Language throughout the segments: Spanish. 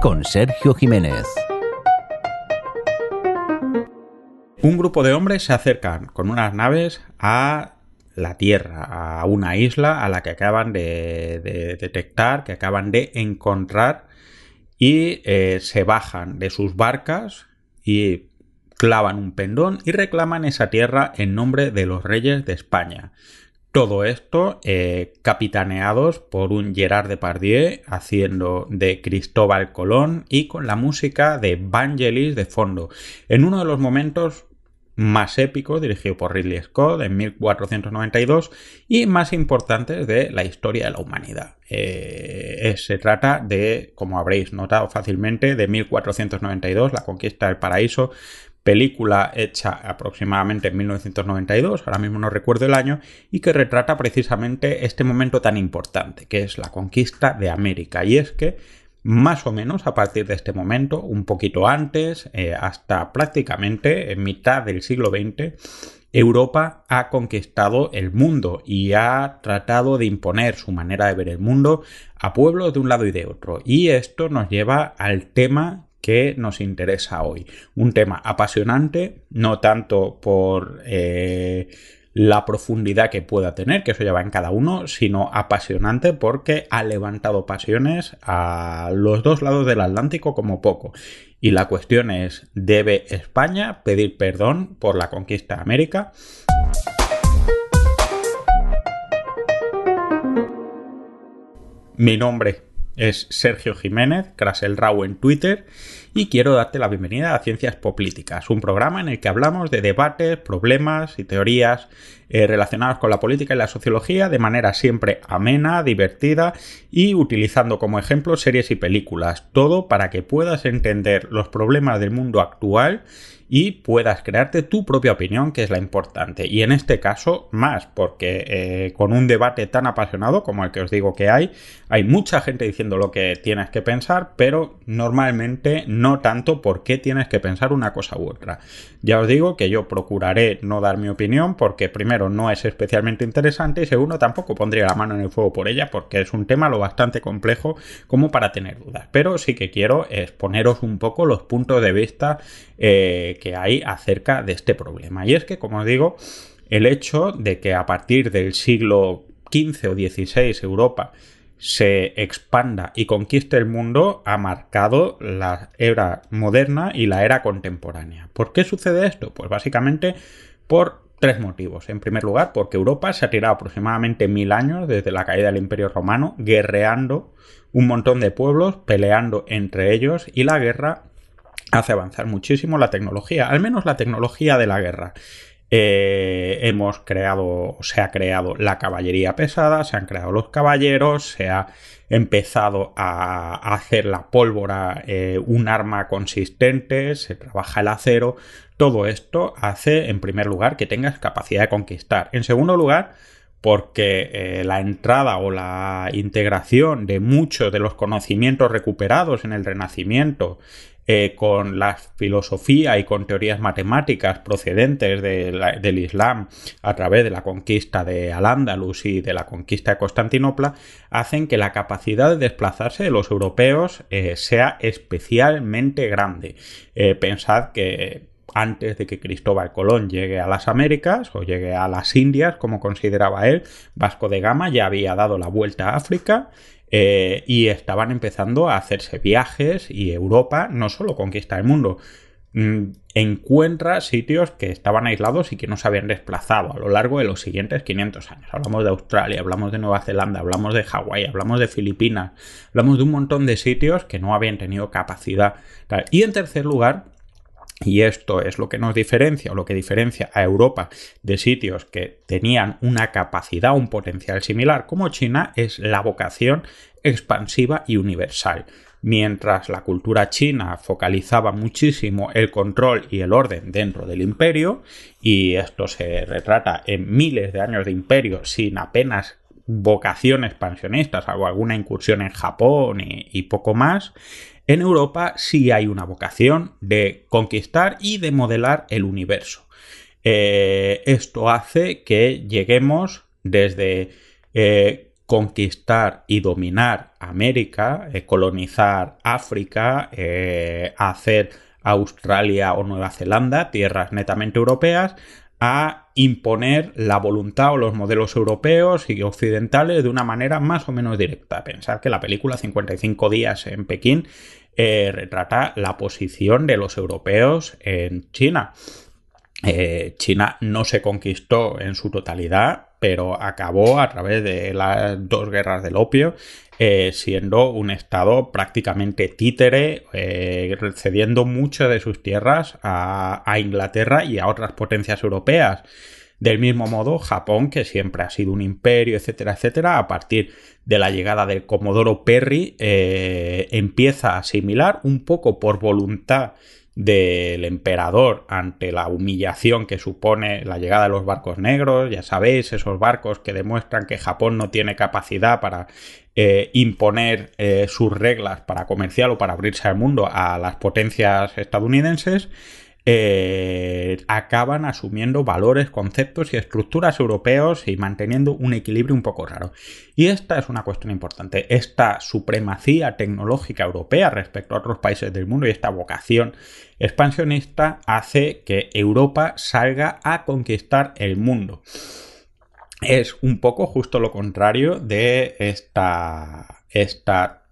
Con Sergio Jiménez. Un grupo de hombres se acercan con unas naves a la Tierra, a una isla a la que acaban de, detectar, que acaban de encontrar y eh, se bajan de sus barcas y clavan un pendón y reclaman esa tierra en nombre de los reyes de España. Todo esto eh, capitaneados por un Gerard Depardieu haciendo de Cristóbal Colón y con la música de Vangelis de fondo, en uno de los momentos más épicos dirigido por Ridley Scott en 1492 y más importantes de la historia de la humanidad. Eh, se trata de, como habréis notado fácilmente, de 1492, la conquista del paraíso, película hecha aproximadamente en 1992, ahora mismo no recuerdo el año, y que retrata precisamente este momento tan importante, que es la conquista de América. Y es que más o menos a partir de este momento, un poquito antes, eh, hasta prácticamente en mitad del siglo XX, Europa ha conquistado el mundo y ha tratado de imponer su manera de ver el mundo a pueblos de un lado y de otro. Y esto nos lleva al tema que nos interesa hoy. Un tema apasionante, no tanto por eh, la profundidad que pueda tener, que eso ya va en cada uno, sino apasionante porque ha levantado pasiones a los dos lados del Atlántico como poco. Y la cuestión es, ¿debe España pedir perdón por la conquista de América? Mi nombre es Sergio Jiménez, Raw en Twitter, y quiero darte la bienvenida a Ciencias Políticas, un programa en el que hablamos de debates, problemas y teorías eh, relacionados con la política y la sociología de manera siempre amena, divertida y utilizando como ejemplo series y películas, todo para que puedas entender los problemas del mundo actual y puedas crearte tu propia opinión, que es la importante. Y en este caso, más, porque eh, con un debate tan apasionado como el que os digo que hay, hay mucha gente diciendo lo que tienes que pensar, pero normalmente no tanto por qué tienes que pensar una cosa u otra. Ya os digo que yo procuraré no dar mi opinión porque primero no es especialmente interesante y segundo tampoco pondría la mano en el fuego por ella porque es un tema lo bastante complejo como para tener dudas. Pero sí que quiero exponeros un poco los puntos de vista eh, que hay acerca de este problema. Y es que, como digo, el hecho de que a partir del siglo XV o XVI Europa se expanda y conquiste el mundo ha marcado la era moderna y la era contemporánea. ¿Por qué sucede esto? Pues básicamente por tres motivos. En primer lugar, porque Europa se ha tirado aproximadamente mil años desde la caída del Imperio Romano, guerreando un montón de pueblos, peleando entre ellos, y la guerra hace avanzar muchísimo la tecnología, al menos la tecnología de la guerra. Eh, hemos creado, se ha creado la caballería pesada, se han creado los caballeros, se ha empezado a hacer la pólvora eh, un arma consistente, se trabaja el acero. Todo esto hace, en primer lugar, que tengas capacidad de conquistar. En segundo lugar, porque eh, la entrada o la integración de muchos de los conocimientos recuperados en el Renacimiento eh, con la filosofía y con teorías matemáticas procedentes del Islam a través de la conquista de Al-Ándalus y de la conquista de Constantinopla, hacen que la capacidad de desplazarse de los europeos eh, sea especialmente grande. Eh, pensad que antes de que Cristóbal Colón llegue a las Américas o llegue a las Indias, como consideraba él, Vasco de Gama ya había dado la vuelta a África eh, y estaban empezando a hacerse viajes y Europa no solo conquista el mundo, mm, encuentra sitios que estaban aislados y que no se habían desplazado a lo largo de los siguientes 500 años. Hablamos de Australia, hablamos de Nueva Zelanda, hablamos de Hawái, hablamos de Filipinas, hablamos de un montón de sitios que no habían tenido capacidad. Y en tercer lugar, y esto es lo que nos diferencia o lo que diferencia a Europa de sitios que tenían una capacidad, un potencial similar como China, es la vocación expansiva y universal. Mientras la cultura china focalizaba muchísimo el control y el orden dentro del imperio, y esto se retrata en miles de años de imperio sin apenas vocación expansionista, salvo alguna incursión en Japón y, poco más, en Europa sí hay una vocación de conquistar y de modelar el universo. Eh, esto hace que lleguemos desde eh, conquistar y dominar América, eh, colonizar África, hacer Australia o Nueva Zelanda, tierras netamente europeas, a imponer la voluntad o los modelos europeos y occidentales de una manera más o menos directa. Pensar que la película 55 días en Pekín eh, retrata la posición de los europeos en China. Eh, China no se conquistó en su totalidad, pero acabó a través de las dos guerras del opio eh, siendo un estado prácticamente títere, cediendo muchas de sus tierras a, a Inglaterra y a otras potencias europeas. Del mismo modo, Japón, que siempre ha sido un imperio, etcétera, etcétera, a partir de la llegada del Comodoro Perry, eh, empieza a asimilar un poco por voluntad del emperador ante la humillación que supone la llegada de los barcos negros, ya sabéis, esos barcos que demuestran que Japón no tiene capacidad para eh, imponer eh, sus reglas para comercial o para abrirse al mundo a las potencias estadounidenses, eh, acaban asumiendo valores, conceptos y estructuras europeos y manteniendo un equilibrio un poco raro. Y esta es una cuestión importante. Esta supremacía tecnológica europea respecto a otros países del mundo y esta vocación expansionista hace que Europa salga a conquistar el mundo. Es un poco justo lo contrario de esta, esta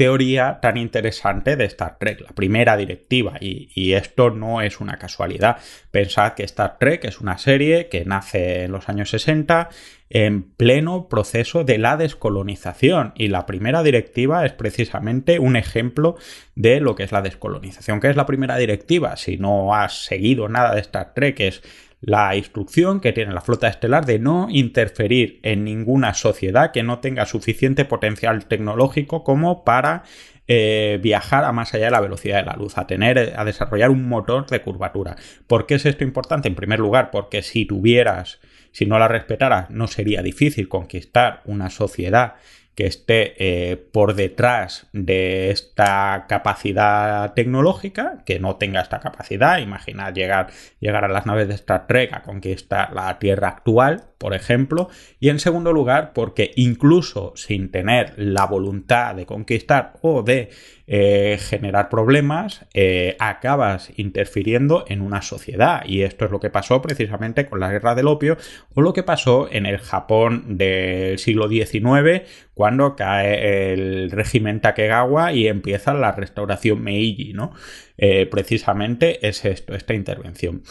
teoría tan interesante de Star Trek, la primera directiva, y, esto no es una casualidad. Pensad que Star Trek es una serie que nace en los años 60 en pleno proceso de la descolonización y la primera directiva es precisamente un ejemplo de lo que es la descolonización. ¿Qué es la primera directiva? Si no has seguido nada de Star Trek, es la instrucción que tiene la flota estelar de no interferir en ninguna sociedad que no tenga suficiente potencial tecnológico como para eh, viajar a más allá de la velocidad de la luz, a tener, a desarrollar un motor de curvatura. ¿Por qué es esto importante? En primer lugar, porque si tuvieras, si no la respetaras, no sería difícil conquistar una sociedad que esté eh, por detrás de esta capacidad tecnológica, que no tenga esta capacidad. Imaginad llegar, llegar a las naves de Star Trek a conquistar la Tierra actual, por ejemplo. Y en segundo lugar, porque incluso sin tener la voluntad de conquistar o de eh, generar problemas, eh, acabas interfiriendo en una sociedad. Y esto es lo que pasó precisamente con la guerra del opio o lo que pasó en el Japón del siglo XIX cuando cae el régimen Takegawa y empieza la restauración Meiji, ¿no? Eh, precisamente es esto, esta intervención.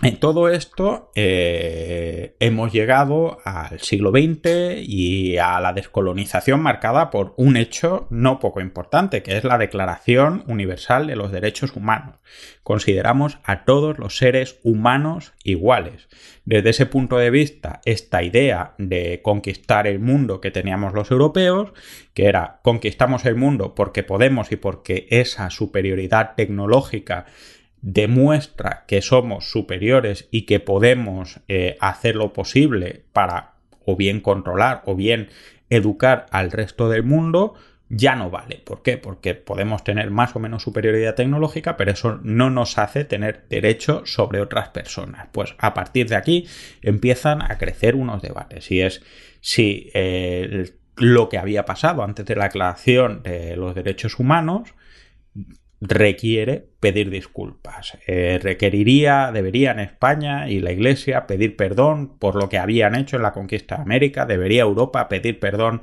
En todo esto eh, hemos llegado al siglo XX y a la descolonización marcada por un hecho no poco importante, que es la Declaración Universal de los Derechos Humanos. Consideramos a todos los seres humanos iguales. Desde ese punto de vista, esta idea de conquistar el mundo que teníamos los europeos, que era conquistamos el mundo porque podemos y porque esa superioridad tecnológica demuestra que somos superiores y que podemos eh, hacer lo posible para o bien controlar o bien educar al resto del mundo, ya no vale. ¿Por qué? Porque podemos tener más o menos superioridad tecnológica, pero eso no nos hace tener derecho sobre otras personas. Pues a partir de aquí empiezan a crecer unos debates. Y es si eh, lo que había pasado antes de la aclaración de los derechos humanos requiere pedir disculpas. Eh, requeriría, debería en España y la Iglesia pedir perdón por lo que habían hecho en la conquista de América, debería Europa pedir perdón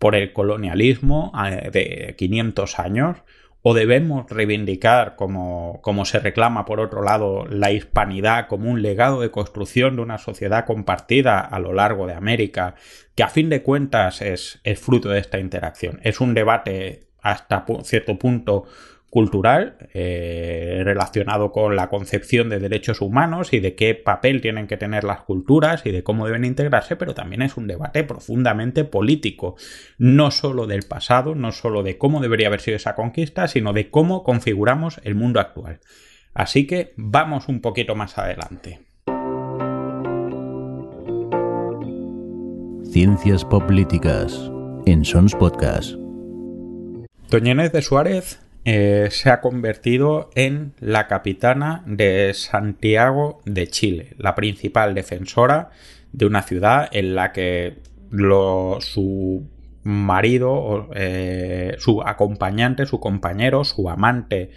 por el colonialismo eh, de 500 años, o debemos reivindicar, como, como se reclama por otro lado, la hispanidad como un legado de construcción de una sociedad compartida a lo largo de América, que a fin de cuentas es, es fruto de esta interacción. Es un debate hasta cierto punto cultural eh, relacionado con la concepción de derechos humanos y de qué papel tienen que tener las culturas y de cómo deben integrarse, pero también es un debate profundamente político, no solo del pasado, no solo de cómo debería haber sido esa conquista, sino de cómo configuramos el mundo actual. Así que vamos un poquito más adelante. Ciencias Políticas en Sons Podcast. Doña de Suárez eh, se ha convertido en la capitana de Santiago de Chile, la principal defensora de una ciudad en la que su marido, eh, su acompañante, su compañero, su amante,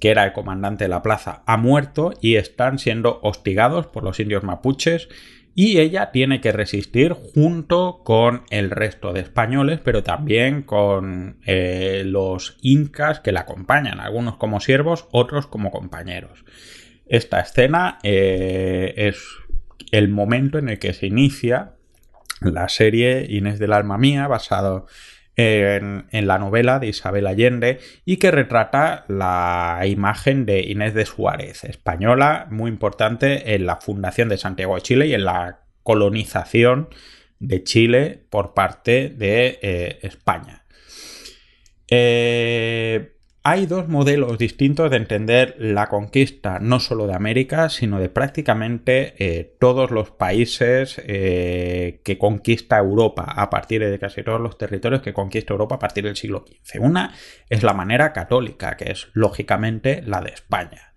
que era el comandante de la plaza, ha muerto y están siendo hostigados por los indios mapuches y ella tiene que resistir junto con el resto de españoles, pero también con eh, los incas que la acompañan, algunos como siervos, otros como compañeros. Esta escena eh, es el momento en el que se inicia la serie Inés del alma mía, basado en, la novela de Isabel Allende y que retrata la imagen de Inés de Suárez, española, muy importante en la fundación de Santiago de Chile y en la colonización de Chile por parte de eh, España. Eh, hay dos modelos distintos de entender la conquista no solo de América, sino de prácticamente eh, todos los países eh, que conquista Europa a partir de casi todos los territorios que conquista Europa a partir del siglo XV. Una es la manera católica, que es lógicamente la de España.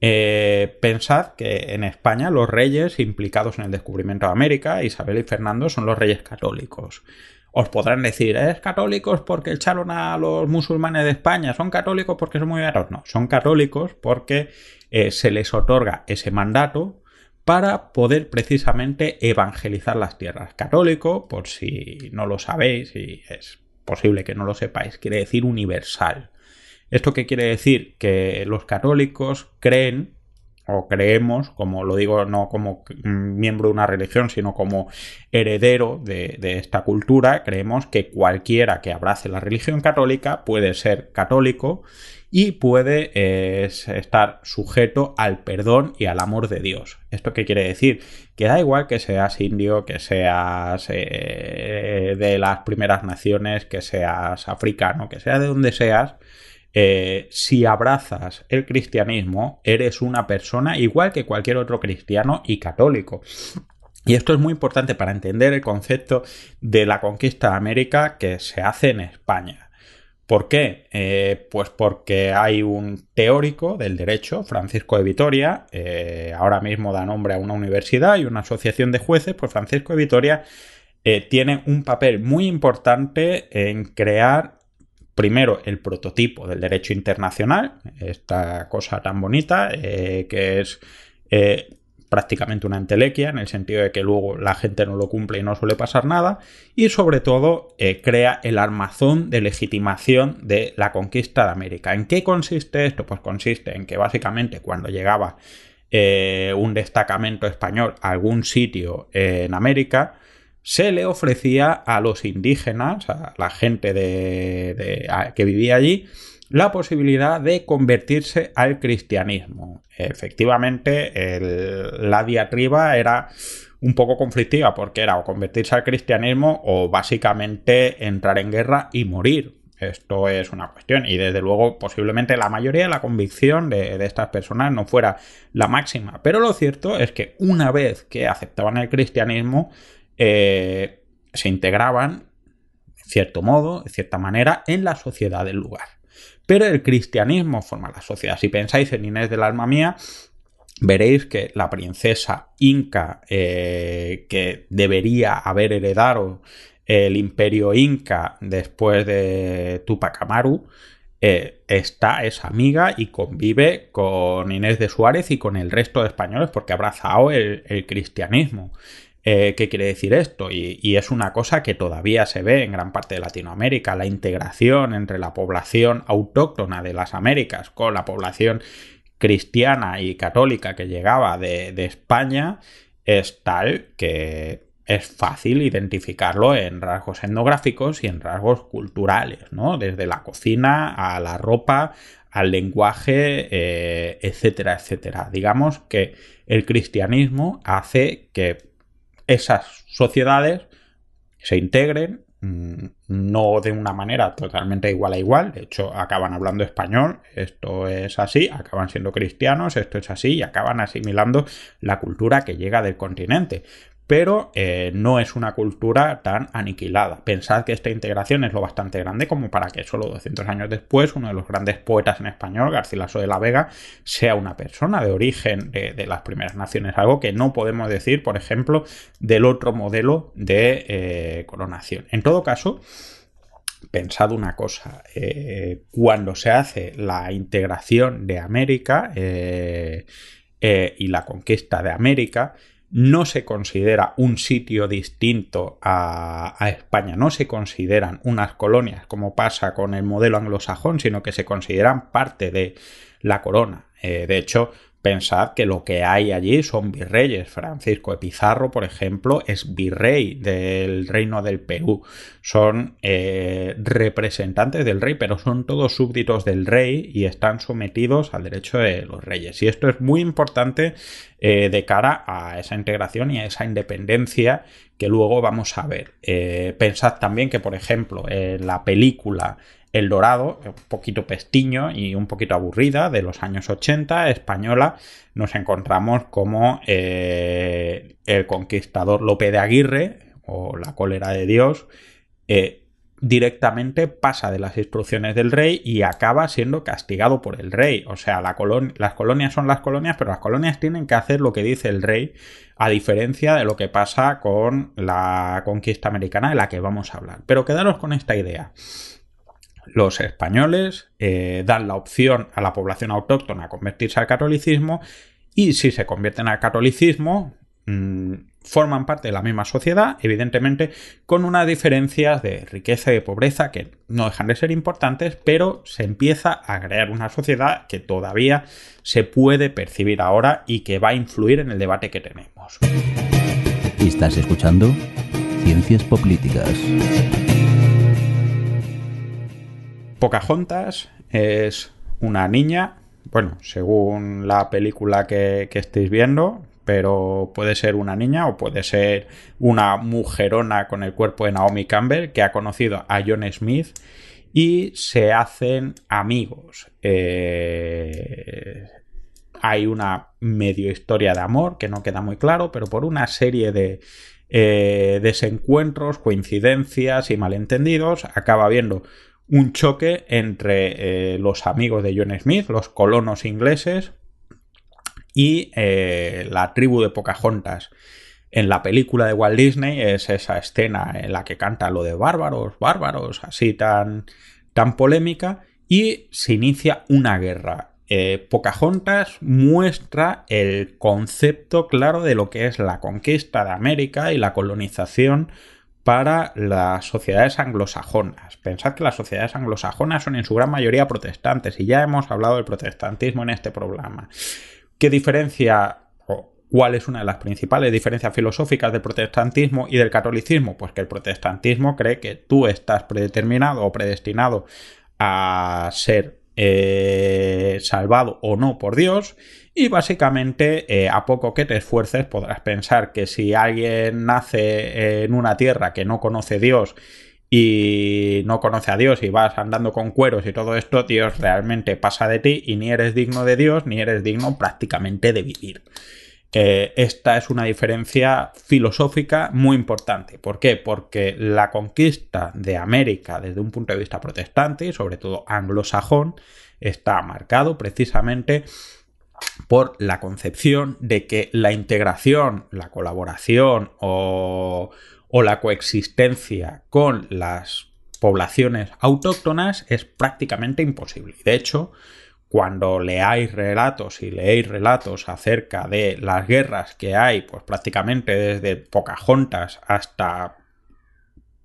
Eh, pensad que en España los reyes implicados en el descubrimiento de América, Isabel y Fernando, son los reyes católicos. Os podrán decir, ¿es católicos porque echaron a los musulmanes de España? ¿Son católicos porque son muy raros? No, son católicos porque eh, se les otorga ese mandato para poder precisamente evangelizar las tierras. Católico, por si no lo sabéis y es posible que no lo sepáis, quiere decir universal. ¿Esto qué quiere decir? Que los católicos creen o creemos, como lo digo, no como miembro de una religión, sino como heredero de, esta cultura, creemos que cualquiera que abrace la religión católica puede ser católico y puede eh, estar sujeto al perdón y al amor de Dios. ¿Esto qué quiere decir? Que da igual que seas indio, que seas eh, de las primeras naciones, que seas africano, que sea de donde seas, eh, si abrazas el cristianismo, eres una persona igual que cualquier otro cristiano y católico. Y esto es muy importante para entender el concepto de la conquista de América que se hace en España. ¿Por qué? Eh, pues porque hay un teórico del derecho, Francisco de Vitoria, eh, ahora mismo da nombre a una universidad y una asociación de jueces, pues Francisco de Vitoria tiene un papel muy importante en crear primero el prototipo del derecho internacional, esta cosa tan bonita eh, que es eh, prácticamente una entelequia en el sentido de que luego la gente no lo cumple y no suele pasar nada y sobre todo eh, crea el armazón de legitimación de la conquista de América. ¿En qué consiste esto? Pues consiste en que básicamente cuando llegaba un destacamento español a algún sitio en América, se le ofrecía a los indígenas, a la gente de, que vivía allí, la posibilidad de convertirse al cristianismo. Efectivamente, la diatriba era un poco conflictiva porque era o convertirse al cristianismo o básicamente entrar en guerra y morir. Esto es una cuestión y desde luego posiblemente la mayoría de la convicción de, de, estas personas no fuera la máxima. Pero lo cierto es que una vez que aceptaban el cristianismo eh, se integraban, en cierto modo, de cierta manera, en la sociedad del lugar. Pero el cristianismo forma la sociedad. Si pensáis en Inés del alma mía, veréis que la princesa inca eh, que debería haber heredado el imperio inca después de Tupac Amaru, eh, está, es amiga y convive con Inés de Suárez y con el resto de españoles porque ha abrazado el cristianismo. Eh, ¿Qué quiere decir esto? Y, es una cosa que todavía se ve en gran parte de Latinoamérica, la integración entre la población autóctona de las Américas con la población cristiana y católica que llegaba de, España es tal que es fácil identificarlo en rasgos etnográficos y en rasgos culturales, ¿no? Desde la cocina a la ropa, al lenguaje, eh, etcétera, etcétera. Digamos que el cristianismo hace que esas sociedades se integren, mm, no de una manera totalmente igual a igual, de hecho acaban hablando español, esto es así, acaban siendo cristianos, esto es así y acaban asimilando la cultura que llega del continente. Pero eh, no es una cultura tan aniquilada. Pensad que esta integración es lo bastante grande como para que solo 200 años después uno de los grandes poetas en español, Garcilaso de la Vega, sea una persona de origen de, las primeras naciones, algo que no podemos decir, por ejemplo, del otro modelo de eh, coronación. En todo caso, pensad una cosa, eh, cuando se hace la integración de América y la conquista de América, no se considera un sitio distinto a, España, no se consideran unas colonias como pasa con el modelo anglosajón, sino que se consideran parte de la corona. Eh, de hecho, Pensad que lo que hay allí son virreyes. Francisco de Pizarro, por ejemplo, es virrey del reino del Perú. Son eh, representantes del rey, pero son todos súbditos del rey y están sometidos al derecho de los reyes. Y esto es muy importante eh, de cara a esa integración y a esa independencia que luego vamos a ver. Eh, pensad también que, por ejemplo, en la película el Dorado, un poquito pestiño y un poquito aburrida, de los años 80, española, nos encontramos como eh, el conquistador Lope de Aguirre, o la cólera de Dios, eh, directamente pasa de las instrucciones del rey y acaba siendo castigado por el rey. O sea, las colonias son las colonias, pero las colonias tienen que hacer lo que dice el rey, a diferencia de lo que pasa con la conquista americana de la que vamos a hablar. Pero quedaros con esta idea los españoles eh, dan la opción a la población autóctona a convertirse al catolicismo y si se convierten al catolicismo mm, forman parte de la misma sociedad, evidentemente con unas diferencias de riqueza y de pobreza que no dejan de ser importantes, pero se empieza a crear una sociedad que todavía se puede percibir ahora y que va a influir en el debate que tenemos. Estás escuchando Ciencias Políticas. Pocahontas es una niña, bueno, según la película que, estéis viendo, pero puede ser una niña o puede ser una mujerona con el cuerpo de Naomi Campbell que ha conocido a John Smith y se hacen amigos. Eh, hay una medio historia de amor que no queda muy claro, pero por una serie de eh, desencuentros, coincidencias y malentendidos acaba habiendo un choque entre eh, los amigos de John Smith, los colonos ingleses, y eh, la tribu de Pocahontas. En la película de Walt Disney es esa escena en la que canta lo de bárbaros, bárbaros, así tan, tan polémica, y se inicia una guerra. Eh, Pocahontas muestra el concepto claro de lo que es la conquista de América y la colonización para las sociedades anglosajonas. Pensad que las sociedades anglosajonas son en su gran mayoría protestantes y ya hemos hablado del protestantismo en este programa. ¿Qué diferencia o cuál es una de las principales diferencias filosóficas del protestantismo y del catolicismo? Pues que el protestantismo cree que tú estás predeterminado o predestinado a ser eh, salvado o no por Dios y básicamente, eh, a poco que te esfuerces, podrás pensar que si alguien nace en una tierra que no conoce Dios y no conoce a Dios y vas andando con cueros y todo esto, Dios realmente pasa de ti y ni eres digno de Dios ni eres digno prácticamente de vivir. Esta es una diferencia filosófica muy importante. ¿Por qué? Porque la conquista de América desde un punto de vista protestante y sobre todo anglosajón está marcado precisamente por la concepción de que la integración, la colaboración o, la coexistencia con las poblaciones autóctonas es prácticamente imposible. De hecho, cuando leáis relatos y leéis relatos acerca de las guerras que hay, pues prácticamente desde Pocahontas hasta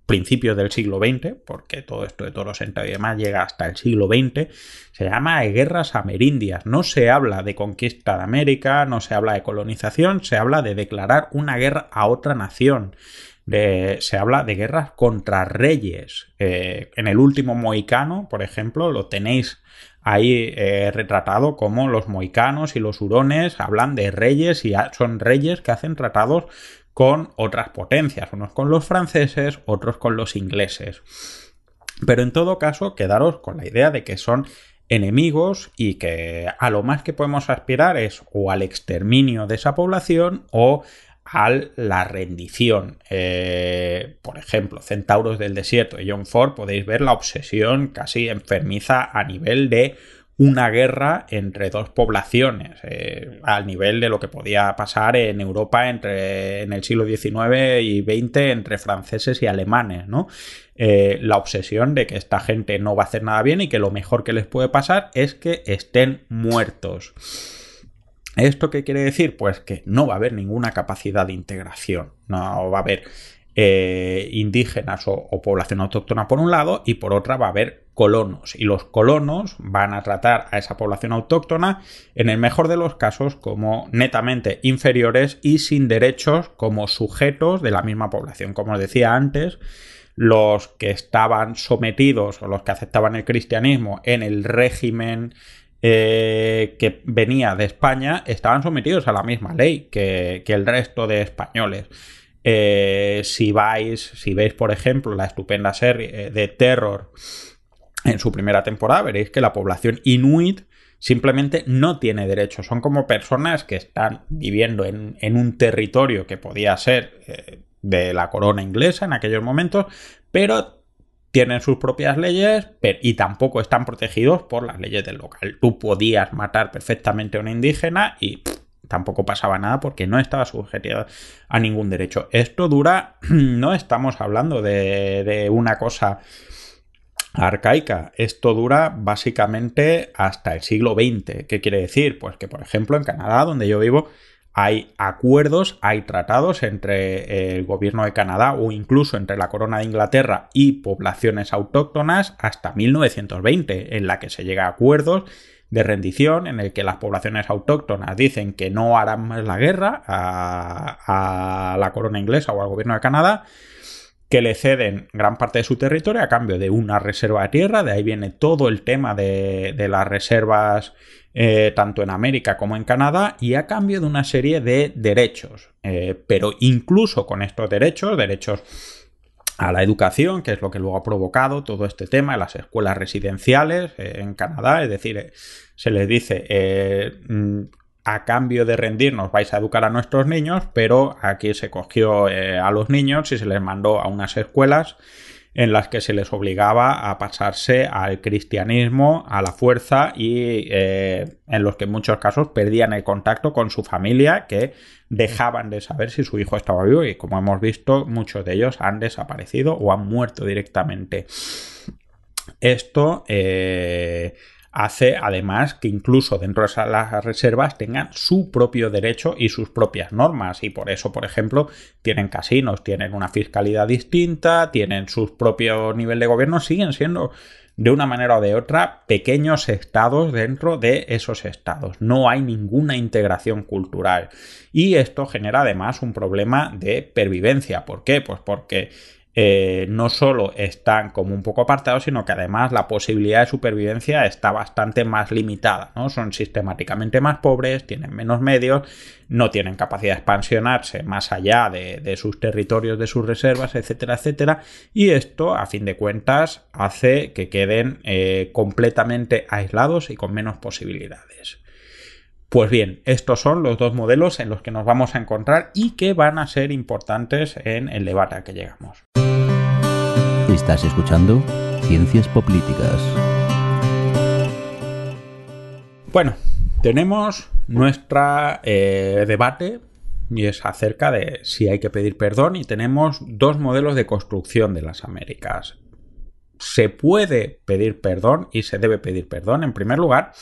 principios del siglo XX, porque todo esto de toros y demás llega hasta el siglo XX, se llama guerras amerindias. No se habla de conquista de América, no se habla de colonización, se habla de declarar una guerra a otra nación. se habla de guerras contra reyes. Eh, en el último Moicano, por ejemplo, lo tenéis ahí eh, retratado como los moicanos y los hurones hablan de reyes y son reyes que hacen tratados con otras potencias, unos con los franceses, otros con los ingleses. Pero en todo caso, quedaros con la idea de que son enemigos y que a lo más que podemos aspirar es o al exterminio de esa población o la rendición. Eh, por ejemplo, Centauros del Desierto de John Ford, podéis ver la obsesión casi enfermiza a nivel de una guerra entre dos poblaciones, eh, al nivel de lo que podía pasar en Europa entre, en el siglo XIX y XX entre franceses y alemanes, ¿no? Eh, la obsesión de que esta gente no va a hacer nada bien y que lo mejor que les puede pasar es que estén muertos. ¿Esto qué quiere decir? Pues que no va a haber ninguna capacidad de integración, no va a haber eh, indígenas o, población autóctona por un lado y por otra va a haber colonos y los colonos van a tratar a esa población autóctona en el mejor de los casos como netamente inferiores y sin derechos como sujetos de la misma población. Como os decía antes, los que estaban sometidos o los que aceptaban el cristianismo en el régimen eh, que venía de España estaban sometidos a la misma ley que, el resto de españoles. Eh, si vais, si veis, por ejemplo, la estupenda serie de Terror en su primera temporada, veréis que la población inuit simplemente no tiene derechos. Son como personas que están viviendo en, un territorio que podía ser eh, de la corona inglesa en aquellos momentos, pero tienen sus propias leyes y tampoco están protegidos por las leyes del local. Tú podías matar perfectamente a un indígena y tampoco pasaba nada porque no estaba sujeto a ningún derecho. Esto dura, no estamos hablando de, de una cosa arcaica. Esto dura básicamente hasta el siglo XX. ¿Qué quiere decir? Pues que, por ejemplo, en Canadá, donde yo vivo, hay acuerdos, hay tratados entre el gobierno de Canadá o incluso entre la corona de Inglaterra y poblaciones autóctonas hasta 1920, en la que se llega a acuerdos de rendición en el que las poblaciones autóctonas dicen que no harán más la guerra a, la corona inglesa o al gobierno de Canadá, que le ceden gran parte de su territorio a cambio de una reserva de tierra, de ahí viene todo el tema de, las reservas eh, tanto en América como en Canadá, y a cambio de una serie de derechos. Eh, pero incluso con estos derechos, derechos a la educación, que es lo que luego ha provocado todo este tema en las escuelas residenciales eh, en Canadá, es decir, se les dice a cambio de rendirnos vais a educar a nuestros niños, pero aquí se cogió a los niños y se les mandó a unas escuelas en las que se les obligaba a pasarse al cristianismo a la fuerza y eh, en los que en muchos casos perdían el contacto con su familia que dejaban de saber si su hijo estaba vivo y como hemos visto muchos de ellos han desaparecido o han muerto directamente. Esto eh, hace además que incluso dentro de las reservas tengan su propio derecho y sus propias normas y por eso por ejemplo tienen casinos, tienen una fiscalidad distinta, tienen su propio nivel de gobierno, siguen siendo de una manera o de otra pequeños estados dentro de esos estados. No hay ninguna integración cultural. Y esto genera además un problema de pervivencia. ¿Por qué? Pues porque eh, no solo están como un poco apartados, sino que además la posibilidad de supervivencia está bastante más limitada, ¿no? Son sistemáticamente más pobres, tienen menos medios, no tienen capacidad de expansionarse más allá de, sus territorios, de sus reservas, etcétera, etcétera, y esto, a fin de cuentas, hace que queden eh, completamente aislados y con menos posibilidades. Pues bien, estos son los dos modelos en los que nos vamos a encontrar y que van a ser importantes en el debate a que llegamos. Estás escuchando Ciencias Políticas. Bueno, tenemos nuestra eh, debate y es acerca de si hay que pedir perdón y tenemos dos modelos de construcción de las Américas. Se puede pedir perdón y se debe pedir perdón. En primer lugar,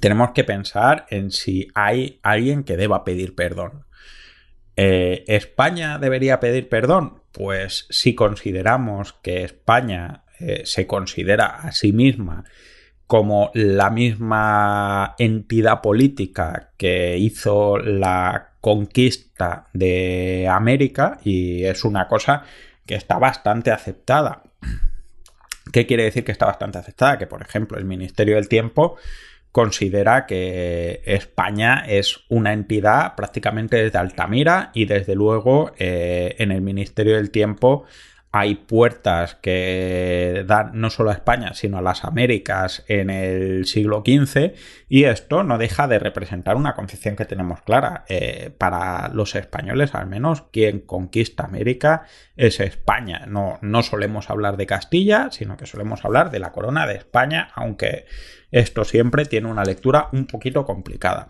tenemos que pensar en si hay alguien que deba pedir perdón. Eh, ¿España debería pedir perdón? Pues si consideramos que España eh, se considera a sí misma como la misma entidad política que hizo la conquista de América y es una cosa que está bastante aceptada. ¿Qué quiere decir que está bastante aceptada? Que, por ejemplo, el Ministerio del Tiempo considera que España es una entidad prácticamente desde Altamira y desde luego eh, en el Ministerio del Tiempo hay puertas que dan no solo a España, sino a las Américas en el siglo XV, y esto no deja de representar una concepción que tenemos clara. Eh, para los españoles, al menos, quien conquista América es España. No, no solemos hablar de Castilla, sino que solemos hablar de la corona de España, aunque esto siempre tiene una lectura un poquito complicada.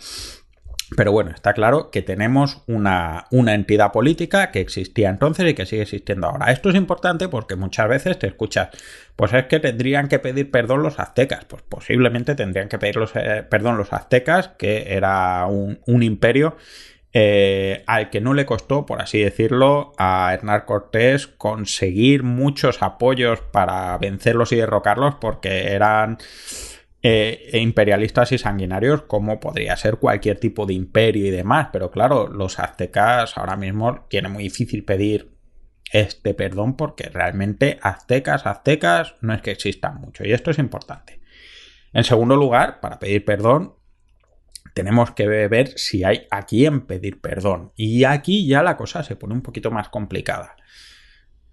Pero bueno, está claro que tenemos una, entidad política que existía entonces y que sigue existiendo ahora. Esto es importante porque muchas veces te escuchas, pues es que tendrían que pedir perdón los aztecas. Pues posiblemente tendrían que pedir eh, perdón los aztecas, que era un, imperio eh, al que no le costó, por así decirlo, a Hernán Cortés conseguir muchos apoyos para vencerlos y derrocarlos porque eran eh, e imperialistas y sanguinarios como podría ser cualquier tipo de imperio y demás. Pero claro, los aztecas ahora mismo tiene muy difícil pedir este perdón porque realmente aztecas, aztecas no es que existan mucho y esto es importante. En segundo lugar, para pedir perdón, tenemos que ver si hay a quién pedir perdón. Y aquí ya la cosa se pone un poquito más complicada.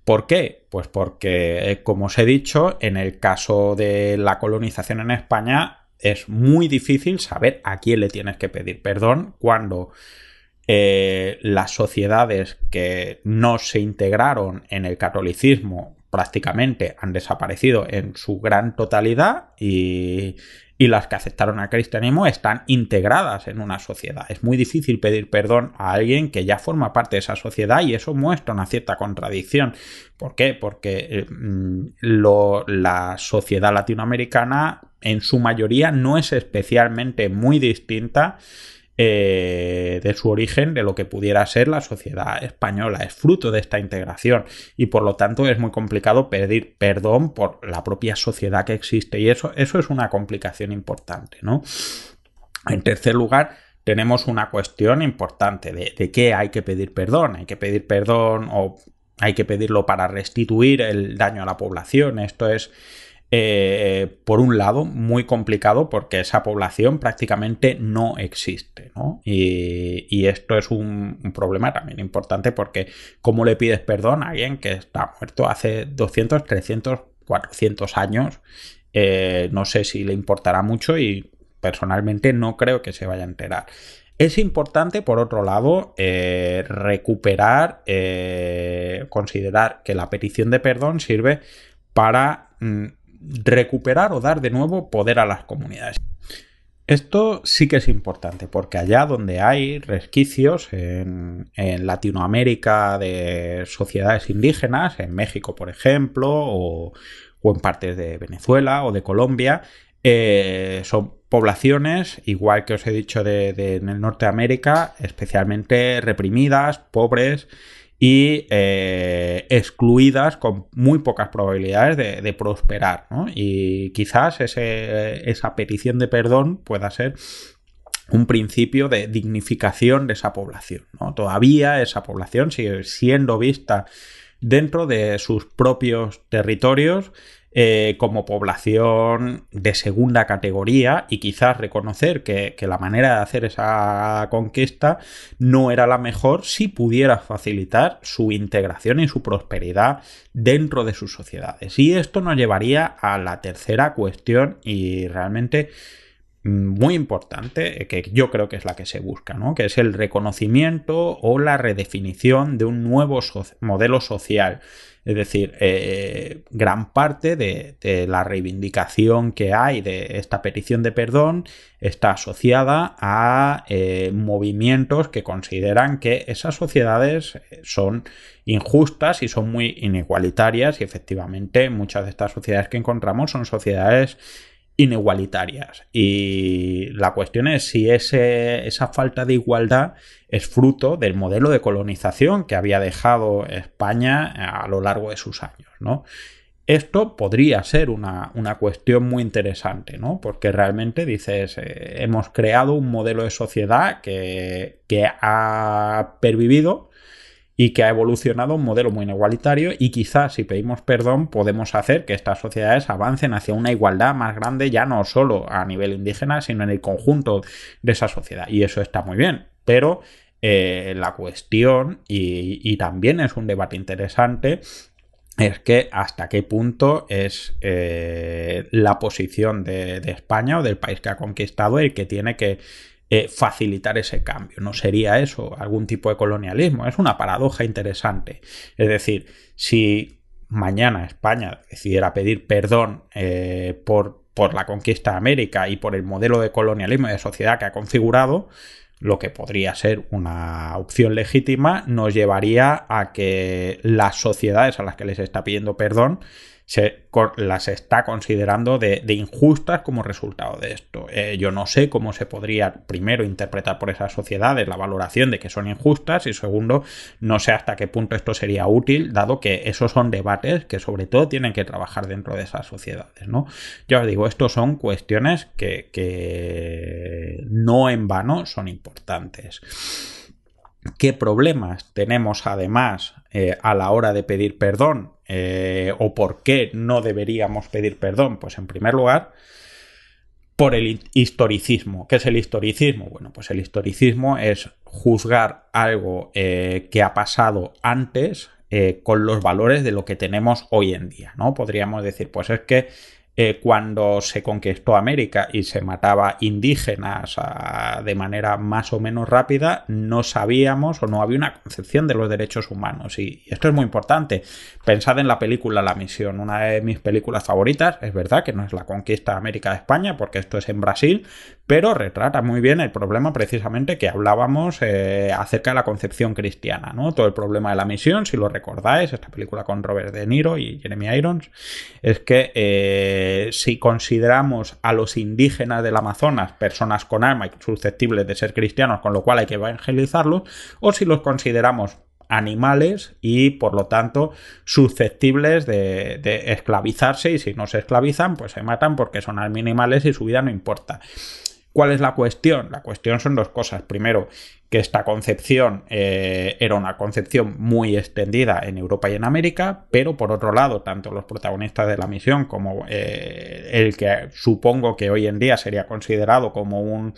¿Por qué? Pues porque, eh, como os he dicho, en el caso de la colonización en España es muy difícil saber a quién le tienes que pedir perdón cuando eh, las sociedades que no se integraron en el catolicismo prácticamente han desaparecido en su gran totalidad y y las que aceptaron al cristianismo están integradas en una sociedad. Es muy difícil pedir perdón a alguien que ya forma parte de esa sociedad y eso muestra una cierta contradicción. ¿Por qué? Porque eh, mm, la sociedad latinoamericana en su mayoría no es especialmente muy distinta eh, de su origen de lo que pudiera ser la sociedad española. Es fruto de esta integración y por lo tanto es muy complicado pedir perdón por la propia sociedad que existe y eso, eso es una complicación importante, ¿no? En tercer lugar, tenemos una cuestión importante de, de qué hay que pedir perdón. Hay que pedir perdón o hay que pedirlo para restituir el daño a la población. Esto es eh, por un lado, muy complicado porque esa población prácticamente no existe, ¿no? Y, esto es un, problema también importante porque ¿cómo le pides perdón a alguien que está muerto hace 200, 300, 400 años? Eh, no sé si le importará mucho y personalmente no creo que se vaya a enterar. Es importante, por otro lado, eh, recuperar, considerar que la petición de perdón sirve para mm, recuperar o dar de nuevo poder a las comunidades. Esto sí que es importante porque allá donde hay resquicios en, Latinoamérica de sociedades indígenas, en México por ejemplo, o, en partes de Venezuela o de Colombia, eh, son poblaciones, igual que os he dicho de, en el norte de América, especialmente reprimidas, pobres y eh, excluidas con muy pocas probabilidades de, prosperar. Y quizás esa petición de perdón pueda ser un principio de dignificación de esa población. Todavía esa población sigue siendo vista dentro de sus propios territorios eh, como población de segunda categoría y quizás reconocer que, la manera de hacer esa conquista no era la mejor si pudiera facilitar su integración y su prosperidad dentro de sus sociedades. Y esto nos llevaría a la tercera cuestión y realmente mm, muy importante, que yo creo que es la que se busca, ¿no? que es el reconocimiento o la redefinición de un nuevo modelo social es decir, eh, gran parte de, la reivindicación que hay de esta petición de perdón está asociada a eh, movimientos que consideran que esas sociedades eh, son injustas y son muy inigualitarias y efectivamente muchas de estas sociedades que encontramos son sociedades inigualitarias. Y la cuestión es si esa falta de igualdad es fruto del modelo de colonización que había dejado España a lo largo de sus años, ¿no? Esto podría ser una, cuestión muy interesante, ¿no? Porque realmente dices, eh, hemos creado un modelo de sociedad que, que ha pervivido y que ha evolucionado un modelo muy igualitario y quizás si pedimos perdón podemos hacer que estas sociedades avancen hacia una igualdad más grande ya no solo a nivel indígena sino en el conjunto de esa sociedad. Y eso está muy bien pero eh, la cuestión y, también es un debate interesante es que hasta qué punto es eh, la posición de, España o del país que ha conquistado el que tiene que eh, facilitar ese cambio. ¿No sería eso algún tipo de colonialismo? Es una paradoja interesante. Es decir, si mañana España decidiera pedir perdón eh, por, por la conquista de América y por el modelo de colonialismo y de sociedad que ha configurado, lo que podría ser una opción legítima, nos llevaría a que las sociedades a las que les está pidiendo perdón se las está considerando de, injustas como resultado de esto. Eh, yo no sé cómo se podría, primero, interpretar por esas sociedades la valoración de que son injustas y segundo, no sé hasta qué punto esto sería útil, dado que esos son debates que sobre todo tienen que trabajar dentro de esas sociedades. ¿no? Ya os digo, esto son cuestiones que, no en vano son importantes. ¿Qué problemas tenemos además eh, a la hora de pedir perdón? Eh, ¿O por qué no deberíamos pedir perdón? Pues en primer lugar, por el historicismo. ¿Qué es el historicismo? Bueno, pues el historicismo es juzgar algo eh, que ha pasado antes con los valores de lo que tenemos hoy en día, ¿no? Podríamos decir, pues es que eh, cuando se conquistó América y se mataba indígenas ah, de manera más o menos rápida, no sabíamos o no había una concepción de los derechos humanos. Y, esto es muy importante. Pensad en la película La Misión, una de mis películas favoritas. Es verdad que no es la conquista de América de España, porque esto es en Brasil, pero retrata muy bien el problema precisamente que hablábamos eh, acerca de la concepción cristiana, ¿no? Todo el problema de la misión, si lo recordáis, esta película con Robert De Niro y Jeremy Irons, es que eh, si consideramos a los indígenas del Amazonas personas con alma y susceptibles de ser cristianos, con lo cual hay que evangelizarlos, o si los consideramos animales y por lo tanto susceptibles de, de, esclavizarse y si no se esclavizan pues se matan porque son animales y su vida no importa. ¿Cuál es la cuestión? La cuestión son dos cosas. Primero, que esta concepción eh, era una concepción muy extendida en Europa y en América, pero por otro lado, tanto los protagonistas de la misión como eh, el que supongo que hoy en día sería considerado como un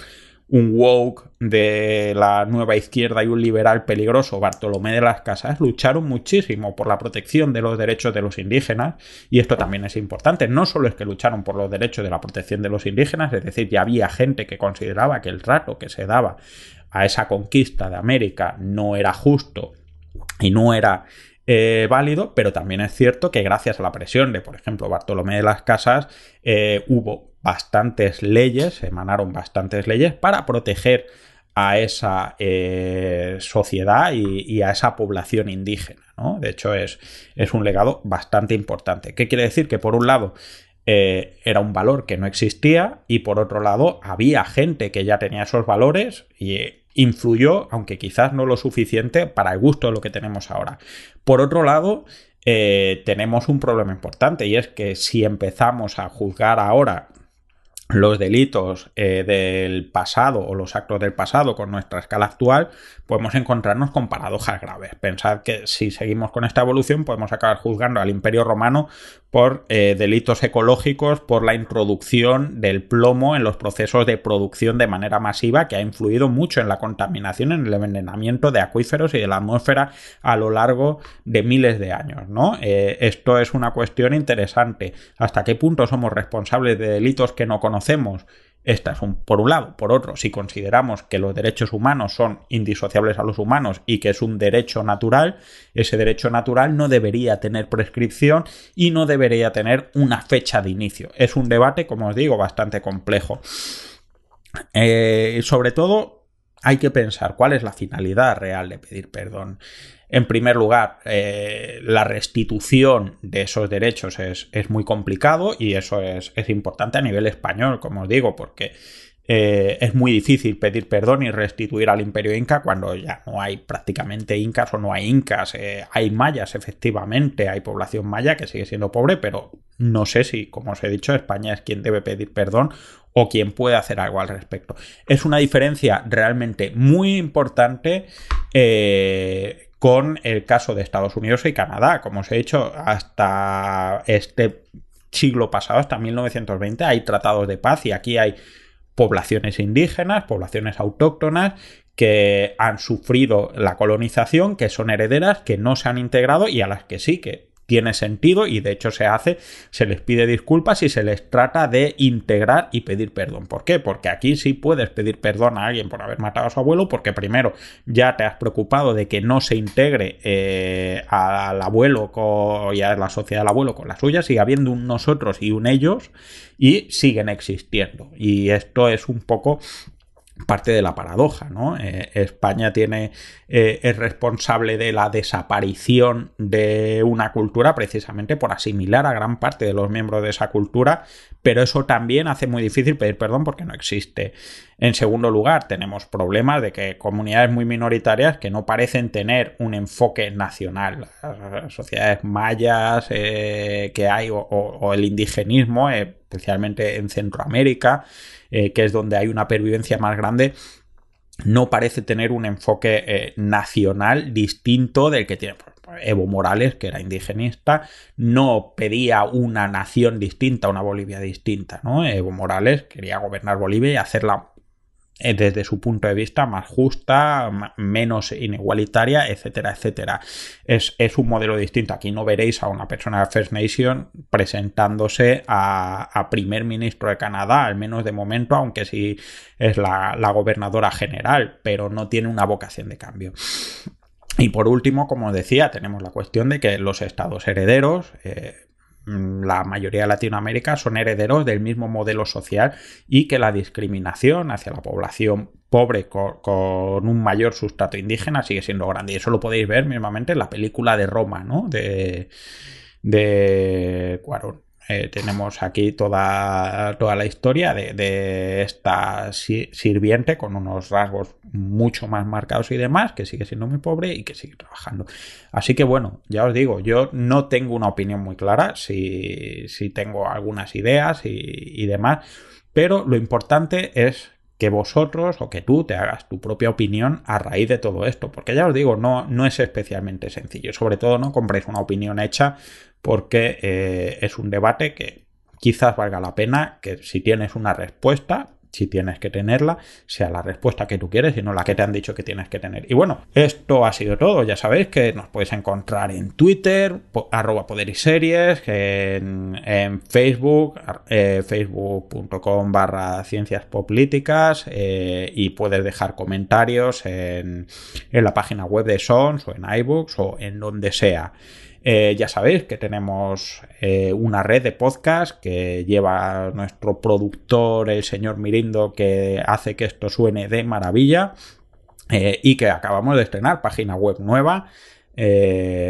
un woke de la nueva izquierda y un liberal peligroso, Bartolomé de las Casas, lucharon muchísimo por la protección de los derechos de los indígenas y esto también es importante. No solo es que lucharon por los derechos de la protección de los indígenas, es decir, ya había gente que consideraba que el trato que se daba a esa conquista de América no era justo y no era eh, válido, pero también es cierto que gracias a la presión de, por ejemplo, Bartolomé de las Casas, eh, hubo bastantes leyes, emanaron bastantes leyes para proteger a esa eh, sociedad y, a esa población indígena. ¿no? De hecho, es, es, un legado bastante importante. ¿Qué quiere decir? Que por un lado era un valor que no existía y por otro lado había gente que ya tenía esos valores y influyó, aunque quizás no lo suficiente, para el gusto de lo que tenemos ahora. Por otro lado, eh, tenemos un problema importante y es que si empezamos a juzgar ahora los delitos eh, del pasado o los actos del pasado con nuestra escala actual, podemos encontrarnos con paradojas graves. Pensad que si seguimos con esta evolución podemos acabar juzgando al Imperio Romano por eh, delitos ecológicos, por la introducción del plomo en los procesos de producción de manera masiva que ha influido mucho en la contaminación, en el envenenamiento de acuíferos y de la atmósfera a lo largo de miles de años. ¿no? Eh, esto es una cuestión interesante. ¿Hasta qué punto somos responsables de delitos que no conocemos? Esta es un, por un lado. Por otro, si consideramos que los derechos humanos son indisociables a los humanos y que es un derecho natural, ese derecho natural no debería tener prescripción y no debería tener una fecha de inicio. Es un debate, como os digo, bastante complejo. Eh, sobre todo, hay que pensar cuál es la finalidad real de pedir perdón. En primer lugar, eh, la restitución de esos derechos es, muy complicado y eso es, importante a nivel español, como os digo, porque eh, es muy difícil pedir perdón y restituir al imperio inca cuando ya no hay prácticamente incas o no hay incas. Eh, hay mayas, efectivamente, hay población maya que sigue siendo pobre, pero no sé si, como os he dicho, España es quien debe pedir perdón o quien puede hacer algo al respecto. Es una diferencia realmente muy importante con el caso de Estados Unidos y Canadá. Como os he dicho, hasta este siglo pasado, hasta 1920, hay tratados de paz y aquí hay poblaciones indígenas, poblaciones autóctonas que han sufrido la colonización, que son herederas, que no se han integrado y a las que sí que tiene sentido y de hecho se hace, se les pide disculpas y se les trata de integrar y pedir perdón. ¿Por qué? Porque aquí sí puedes pedir perdón a alguien por haber matado a su abuelo porque primero ya te has preocupado de que no se integre eh, al abuelo y a la sociedad del abuelo con la suya, sigue habiendo un nosotros y un ellos y siguen existiendo. Y esto es un poco parte de la paradoja, ¿no? Eh, España tiene, eh, es responsable de la desaparición de una cultura precisamente por asimilar a gran parte de los miembros de esa cultura, pero eso también hace muy difícil pedir perdón porque no existe. En segundo lugar, tenemos problemas de que comunidades muy minoritarias que no parecen tener un enfoque nacional. Sociedades mayas eh, que hay o, el indigenismo, especialmente en Centroamérica, eh, que es donde hay una pervivencia más grande, no parece tener un enfoque eh, nacional distinto del que tiene. Evo Morales, que era indigenista, no pedía una nación distinta, una Bolivia distinta, ¿no? Evo Morales quería gobernar Bolivia y hacerla desde su punto de vista más justa, menos inigualitaria, etcétera, etcétera. Es, un modelo distinto. Aquí no veréis a una persona de First Nation presentándose a, primer ministro de Canadá, al menos de momento, aunque sí es la, gobernadora general, pero no tiene una vocación de cambio. Y por último, como decía, tenemos la cuestión de que los estados herederos, eh, la mayoría de Latinoamérica son herederos del mismo modelo social y que la discriminación hacia la población pobre con, un mayor sustrato indígena sigue siendo grande. Y eso lo podéis ver mismamente en la película de Roma, ¿no? De, de Cuarón. Eh, tenemos aquí toda, toda la historia de, esta sirviente con unos rasgos mucho más marcados y demás, que sigue siendo muy pobre y que sigue trabajando. Así que bueno, ya os digo, yo no tengo una opinión muy clara, si tengo algunas ideas y demás, pero lo importante es que vosotros o que tú te hagas tu propia opinión a raíz de todo esto, porque ya os digo, no, no es especialmente sencillo, sobre todo no compréis una opinión hecha porque eh, es un debate que quizás valga la pena que si tienes una respuesta si tienes que tenerla, sea la respuesta que tú quieres y no la que te han dicho que tienes que tener. Y bueno, esto ha sido todo. Ya sabéis que nos podéis encontrar en Twitter, arroba poder y series, en, Facebook, eh, facebook.com barra ciencias políticas eh, y puedes dejar comentarios en, en la página web de Sons o en iBooks o en donde sea. Eh, ya sabéis que tenemos eh, una red de podcast que lleva nuestro productor, el señor Mirindo, que hace que esto suene de maravilla eh, y que acabamos de estrenar página web nueva,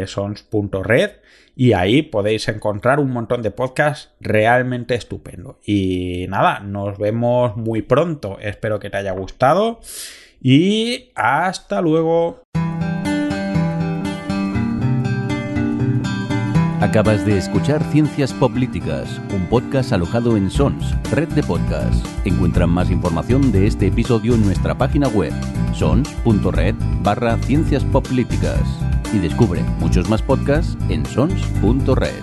sons.red. Y ahí podéis encontrar un montón de podcasts realmente estupendo. Y nada, nos vemos muy pronto. Espero que te haya gustado. Y hasta luego. Acabas de escuchar Ciencias Políticas, un podcast alojado en Sons, red de podcasts. Encuentran más información de este episodio en nuestra página web, sons.red barra Ciencias Políticas. Y descubre muchos más podcasts en sons.red.